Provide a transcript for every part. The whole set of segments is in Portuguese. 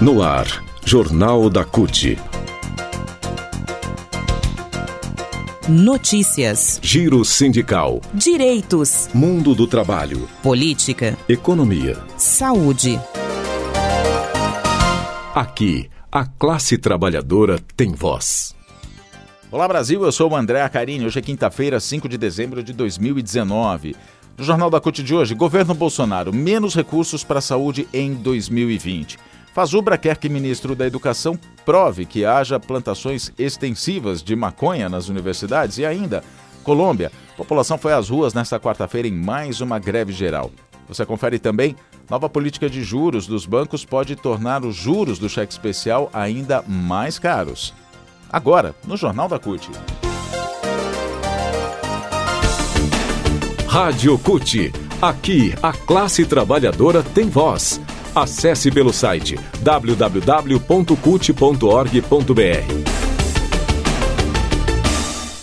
No ar, Jornal da CUT. Notícias. Giro sindical. Direitos. Mundo do trabalho. Política. Economia. Saúde. Aqui, a classe trabalhadora tem voz. Olá Brasil, eu sou o André Acarini. Hoje é quinta-feira, 5 de dezembro de 2019. No Jornal da CUT de hoje, governo Bolsonaro, menos recursos para a saúde em 2020. Fazubra quer que ministro da Educação prove que haja plantações extensivas de maconha nas universidades e ainda Colômbia. A população foi às ruas nesta quarta-feira em mais uma greve geral. Você confere também nova política de juros dos bancos pode tornar os juros do cheque especial ainda mais caros. Agora, no Jornal da CUT. Rádio CUT. Aqui, a classe trabalhadora tem voz. Acesse pelo site www.cult.org.br.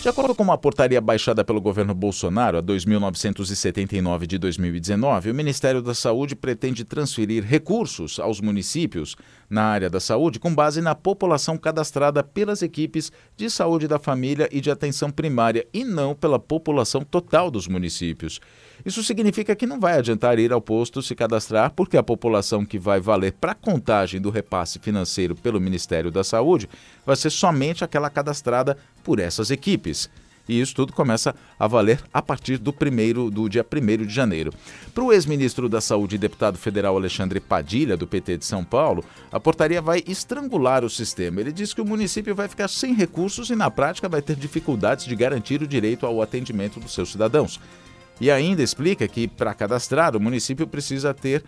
De acordo com uma portaria baixada pelo governo Bolsonaro, a 2.979 de 2019, o Ministério da Saúde pretende transferir recursos aos municípios na área da saúde com base na população cadastrada pelas equipes de saúde da família e de atenção primária e não pela população total dos municípios. Isso significa que não vai adiantar ir ao posto se cadastrar, porque a população que vai valer para a contagem do repasse financeiro pelo Ministério da Saúde vai ser somente aquela cadastrada por essas equipes. E isso tudo começa a valer a partir do, primeiro, do dia 1 de janeiro. Para o ex-ministro da Saúde e deputado federal Alexandre Padilha, do PT de São Paulo, a portaria vai estrangular o sistema. Ele diz que o município vai ficar sem recursos e, na prática, vai ter dificuldades de garantir o direito ao atendimento dos seus cidadãos. E ainda explica que, para cadastrar, o município precisa ter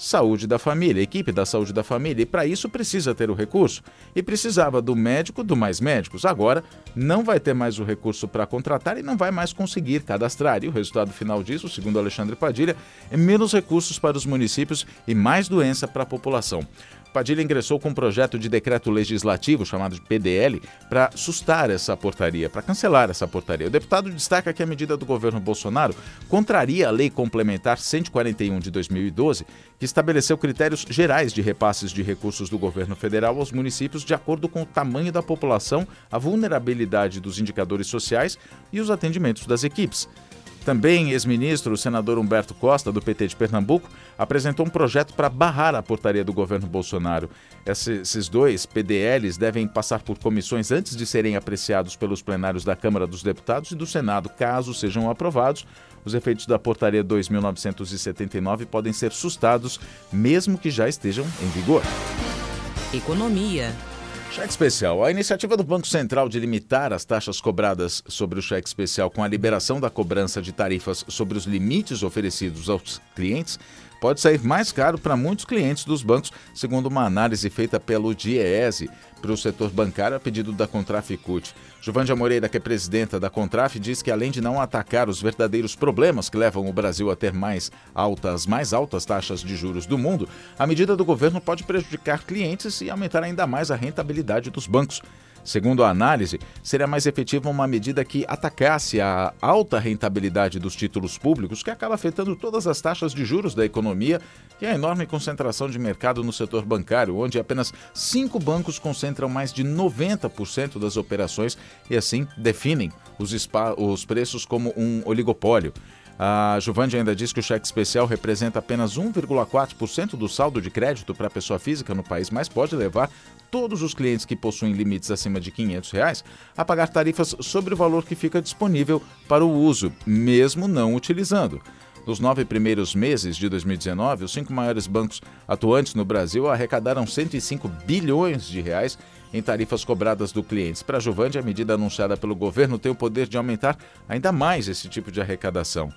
saúde da família, equipe da saúde da família, e para isso precisa ter o recurso. E precisava do médico, do mais médicos. Agora não vai ter mais o recurso para contratar e não vai mais conseguir cadastrar. E o resultado final disso, segundo Alexandre Padilha, é menos recursos para os municípios e mais doença para a população. Padilha ingressou com um projeto de decreto legislativo chamado de PDL para sustar essa portaria, para cancelar essa portaria. O deputado destaca que a medida do governo Bolsonaro contraria a Lei Complementar 141 de 2012, que estabeleceu critérios gerais de repasses de recursos do governo federal aos municípios de acordo com o tamanho da população, a vulnerabilidade dos indicadores sociais e os atendimentos das equipes. Também, ex-ministro, o senador Humberto Costa, do PT de Pernambuco, apresentou um projeto para barrar a portaria do governo Bolsonaro. Esses dois PDLs devem passar por comissões antes de serem apreciados pelos plenários da Câmara dos Deputados e do Senado. Caso sejam aprovados, os efeitos da portaria 2.979 podem ser sustados, mesmo que já estejam em vigor. Economia. Cheque especial. A iniciativa do Banco Central de limitar as taxas cobradas sobre o cheque especial com a liberação da cobrança de tarifas sobre os limites oferecidos aos clientes pode sair mais caro para muitos clientes dos bancos, segundo uma análise feita pelo DIEESE para o setor bancário a pedido da Contraficut. Giovandia Moreira, que é presidenta da Contraf, diz que além de não atacar os verdadeiros problemas que levam o Brasil a ter mais altas, mais altas taxas de juros do mundo, a medida do governo pode prejudicar clientes e aumentar ainda mais a rentabilidade dos bancos. Segundo a análise, seria mais efetiva uma medida que atacasse a alta rentabilidade dos títulos públicos, que acaba afetando todas as taxas de juros da economia e a enorme concentração de mercado no setor bancário, onde apenas cinco bancos concentram mais de 90% das operações e assim definem os, os preços como um oligopólio. A Juvande ainda diz que o cheque especial representa apenas 1,4% do saldo de crédito para a pessoa física no país, mas pode levar todos os clientes que possuem limites acima de 500 reais a pagar tarifas sobre o valor que fica disponível para o uso, mesmo não utilizando. Nos nove primeiros meses de 2019, os cinco maiores bancos atuantes no Brasil arrecadaram 105 bilhões de reais em tarifas cobradas do clientes. Para a Juvande, a medida anunciada pelo governo tem o poder de aumentar ainda mais esse tipo de arrecadação.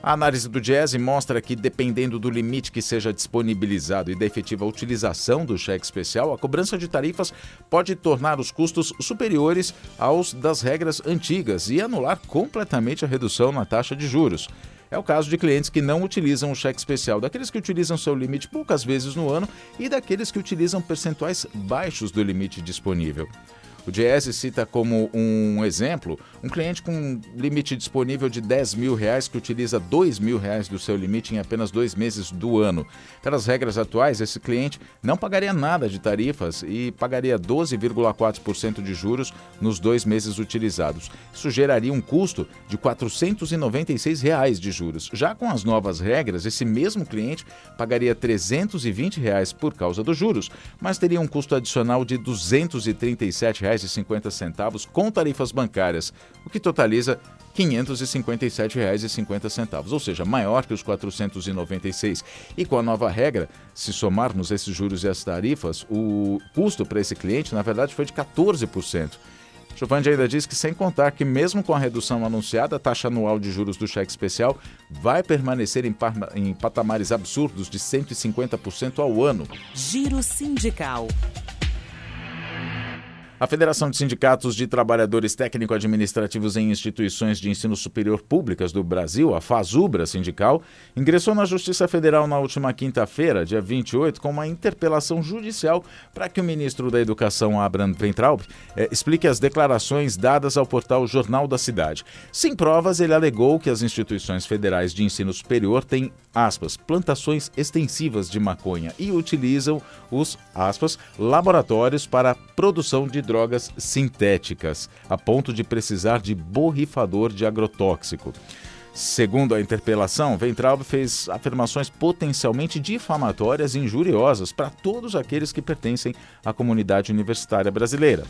A análise do Diese mostra que, dependendo do limite que seja disponibilizado e da efetiva utilização do cheque especial, a cobrança de tarifas pode tornar os custos superiores aos das regras antigas e anular completamente a redução na taxa de juros. É o caso de clientes que não utilizam o cheque especial, daqueles que utilizam seu limite poucas vezes no ano e daqueles que utilizam percentuais baixos do limite disponível. O Diese cita como um exemplo um cliente com limite disponível de 10 mil reais que utiliza 2 mil reais do seu limite em apenas dois meses do ano. Pelas regras atuais, esse cliente não pagaria nada de tarifas e pagaria 12,4% de juros nos dois meses utilizados. Isso geraria um custo de 496 reais de juros. Já com as novas regras, esse mesmo cliente pagaria 320 reais por causa dos juros, mas teria um custo adicional de R$ 237,50 com tarifas bancárias, o que totaliza R$ 557,50, ou seja, maior que os 496. E com a nova regra, se somarmos esses juros e as tarifas, o custo para esse cliente, na verdade, foi de 14%. Giovanni ainda diz que, sem contar que, mesmo com a redução anunciada, a taxa anual de juros do cheque especial vai permanecer em, em patamares absurdos de 150% ao ano. Giro Sindical. A Federação de Sindicatos de Trabalhadores Técnico-Administrativos em Instituições de Ensino Superior Públicas do Brasil, a FASUBRA Sindical, ingressou na Justiça Federal na última quinta-feira, dia 28, com uma interpelação judicial para que o ministro da Educação, Abraham Weintraub, eh, explique as declarações dadas ao portal Jornal da Cidade. Sem provas, ele alegou que as instituições federais de ensino superior têm, aspas, plantações extensivas de maconha e utilizam os, aspas, laboratórios para a produção de drogas sintéticas, a ponto de precisar de borrifador de agrotóxico. Segundo a interpelação, Ventralb fez afirmações potencialmente difamatórias e injuriosas para todos aqueles que pertencem à comunidade universitária brasileira.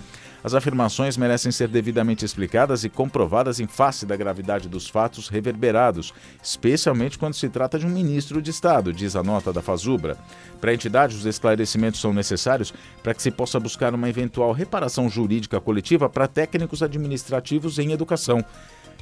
As afirmações merecem ser devidamente explicadas e comprovadas em face da gravidade dos fatos reverberados, especialmente quando se trata de um ministro de Estado, diz a nota da Fazubra. Para a entidade, os esclarecimentos são necessários para que se possa buscar uma eventual reparação jurídica coletiva para técnicos administrativos em educação.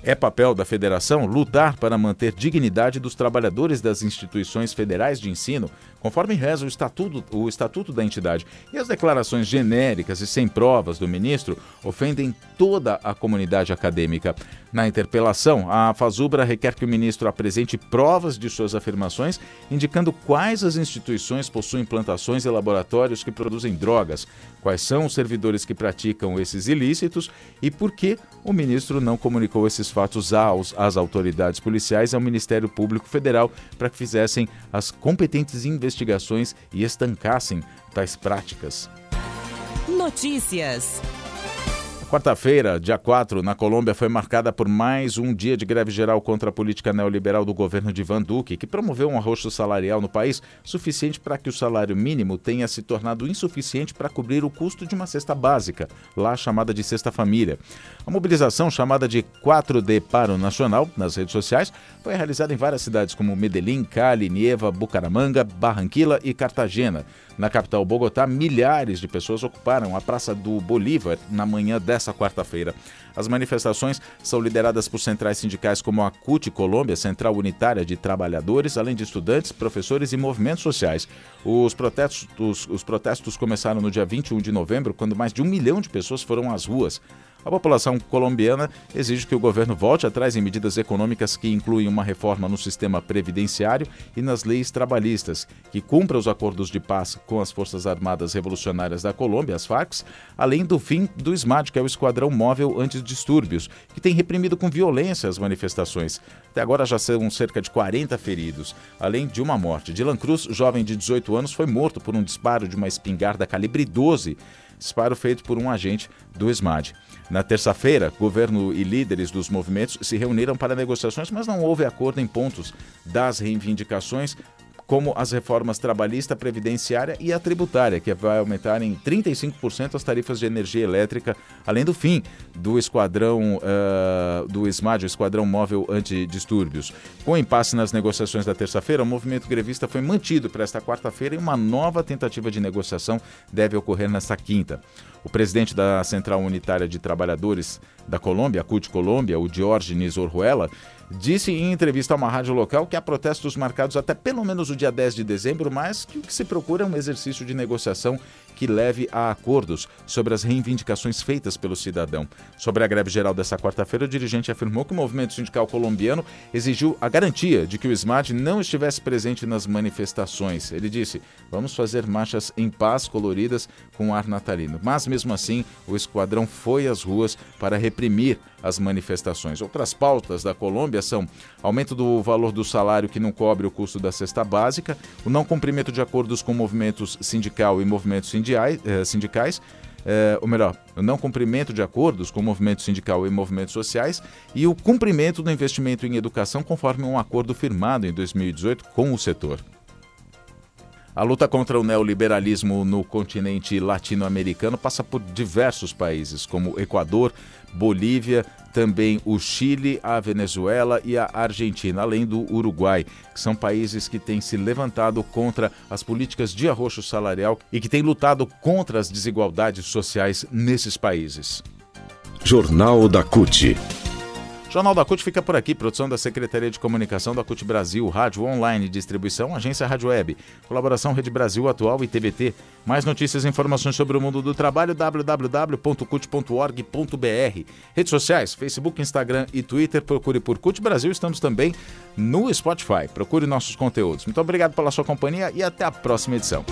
É papel da federação lutar para manter dignidade dos trabalhadores das instituições federais de ensino, conforme reza o estatuto, o estatuto da entidade. E as declarações genéricas e sem provas do ministro ofendem toda a comunidade acadêmica. Na interpelação, a Fazubra requer que o ministro apresente provas de suas afirmações, indicando quais as instituições possuem plantações e laboratórios que produzem drogas, quais são os servidores que praticam esses ilícitos e por que o ministro não comunicou esses fatos aos, às autoridades policiais e ao Ministério Público Federal para que fizessem as competentes investigações e estancassem tais práticas. Notícias. Quarta-feira, dia 4, na Colômbia, foi marcada por mais um dia de greve geral contra a política neoliberal do governo de Van Duque, que promoveu um arroxo salarial no país suficiente para que o salário mínimo tenha se tornado insuficiente para cobrir o custo de uma cesta básica, lá chamada de Cesta Família. A mobilização, chamada de 4D Paro Nacional, nas redes sociais, foi realizada em várias cidades como Medellín, Cali, Nieva, Bucaramanga, Barranquilla e Cartagena. Na capital Bogotá, milhares de pessoas ocuparam a Praça do Bolívar na manhã dessa quarta-feira. As manifestações são lideradas por centrais sindicais como a CUT Colômbia, Central Unitária de Trabalhadores, além de estudantes, professores e movimentos sociais. Os protestos, os, os protestos começaram no dia 21 de novembro, quando mais de um milhão de pessoas foram às ruas. A população colombiana exige que o governo volte atrás em medidas econômicas que incluem uma reforma no sistema previdenciário e nas leis trabalhistas, que cumpra os acordos de paz com as Forças Armadas Revolucionárias da Colômbia, as FARC, além do fim do SMAD, que é o Esquadrão Móvel Antidistúrbios, que tem reprimido com violência as manifestações. Até agora já são cerca de 40 feridos, além de uma morte. Dylan Cruz, jovem de 18 anos, foi morto por um disparo de uma espingarda calibre 12 disparo feito por um agente do SMAD. Na terça-feira, governo e líderes dos movimentos se reuniram para negociações, mas não houve acordo em pontos das reivindicações como as reformas trabalhista, previdenciária e a tributária, que vai aumentar em 35% as tarifas de energia elétrica, além do fim do esquadrão uh, do SMAD, o Esquadrão Móvel Antidistúrbios. Com impasse nas negociações da terça-feira, o movimento grevista foi mantido para esta quarta-feira e uma nova tentativa de negociação deve ocorrer nesta quinta. O presidente da Central Unitária de Trabalhadores da Colômbia, CUT Colômbia, o Diógenes Orruela, disse em entrevista a uma rádio local que há protestos marcados até pelo menos o dia 10 de dezembro, mas que o que se procura é um exercício de negociação que leve a acordos sobre as reivindicações feitas pelo cidadão. Sobre a greve geral dessa quarta-feira, o dirigente afirmou que o movimento sindical colombiano exigiu a garantia de que o SMAD não estivesse presente nas manifestações. Ele disse: vamos fazer marchas em paz coloridas com ar natalino. Mas mesmo assim, o esquadrão foi às ruas para reprimir as manifestações. Outras pautas da Colômbia são aumento do valor do salário que não cobre o custo da cesta básica, o não cumprimento de acordos com movimentos sindical e movimentos eh, sindicais, é, ou melhor, o não cumprimento de acordos com o movimento sindical e movimentos sociais e o cumprimento do investimento em educação conforme um acordo firmado em 2018 com o setor. A luta contra o neoliberalismo no continente latino-americano passa por diversos países, como Equador, Bolívia, também o Chile, a Venezuela e a Argentina, além do Uruguai, que são países que têm se levantado contra as políticas de arroxo salarial e que têm lutado contra as desigualdades sociais nesses países. Jornal da CUT. Jornal da CUT fica por aqui, produção da Secretaria de Comunicação da CUT Brasil, Rádio Online, Distribuição, Agência Rádio Web, colaboração Rede Brasil Atual e TVT. Mais notícias e informações sobre o mundo do trabalho, www.cut.org.br. Redes sociais, Facebook, Instagram e Twitter, procure por CUT Brasil, estamos também no Spotify. Procure nossos conteúdos. Muito obrigado pela sua companhia e até a próxima edição.